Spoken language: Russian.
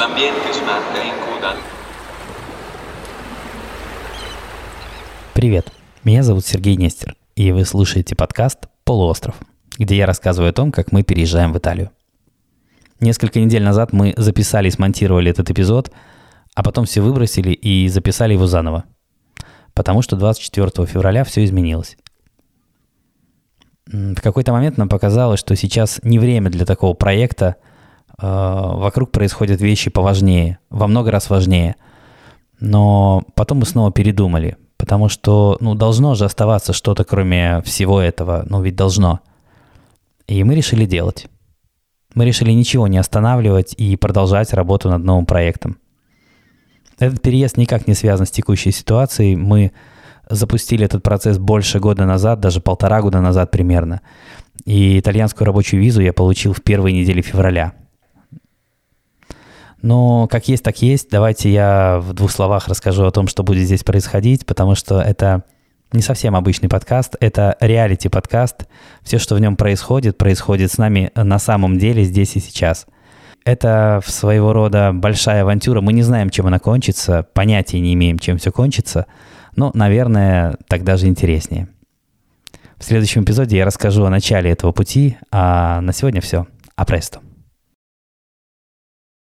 L'ambiente smart in CUDA. Привет, меня зовут Сергей Нестер, и вы слушаете подкаст «Полуостров», где я рассказываю о том, как мы переезжаем в Италию. Несколько недель назад мы записали и смонтировали этот эпизод, а потом все выбросили и записали его заново. Потому что 24 февраля все изменилось. В какой-то момент нам показалось, что сейчас не время для такого проекта – Э, вокруг происходят вещи поважнее, во много раз важнее. Но потом мы снова передумали, потому что, ну, должно же оставаться что-то, кроме всего этого, ну, ведь должно. И мы решили делать. Мы решили ничего не останавливать и продолжать работу над новым проектом. Этот переезд никак не связан с текущей ситуацией. Мы запустили этот процесс больше года назад, даже полтора года назад примерно. И итальянскую рабочую визу я получил в первой неделе февраля. Но как есть, так есть. Давайте я в двух словах расскажу о том, что будет здесь происходить, потому что это не совсем обычный подкаст, это реалити-подкаст. Все, что в нем происходит, происходит с нами на самом деле здесь и сейчас. Это своего рода большая авантюра. Мы не знаем, чем она кончится, понятия не имеем, чем все кончится – но, наверное, так даже интереснее. В следующем эпизоде я расскажу о начале этого пути, а на сегодня все. Апресто.